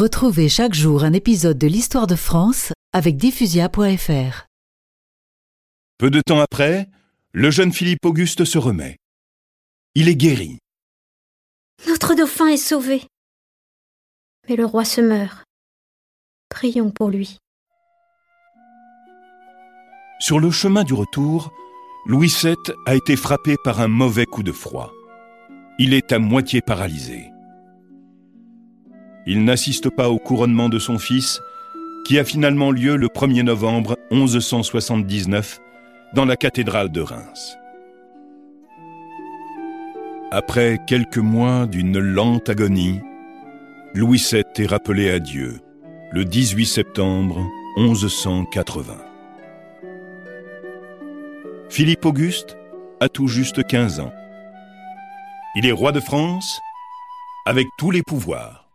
Retrouvez chaque jour un épisode de l'histoire de France avec diffusia.fr. Peu de temps après, le jeune Philippe Auguste se remet. Il est guéri. Notre dauphin est sauvé. Mais le roi se meurt. Prions pour lui. Sur le chemin du retour, Louis VII a été frappé par un mauvais coup de froid. Il est à moitié paralysé. Il n'assiste pas au couronnement de son fils, qui a finalement lieu le 1er novembre 1179 dans la cathédrale de Reims. Après quelques mois d'une lente agonie, Louis VII est rappelé à Dieu le 18 septembre 1180. Philippe Auguste a tout juste 15 ans. Il est roi de France avec tous les pouvoirs.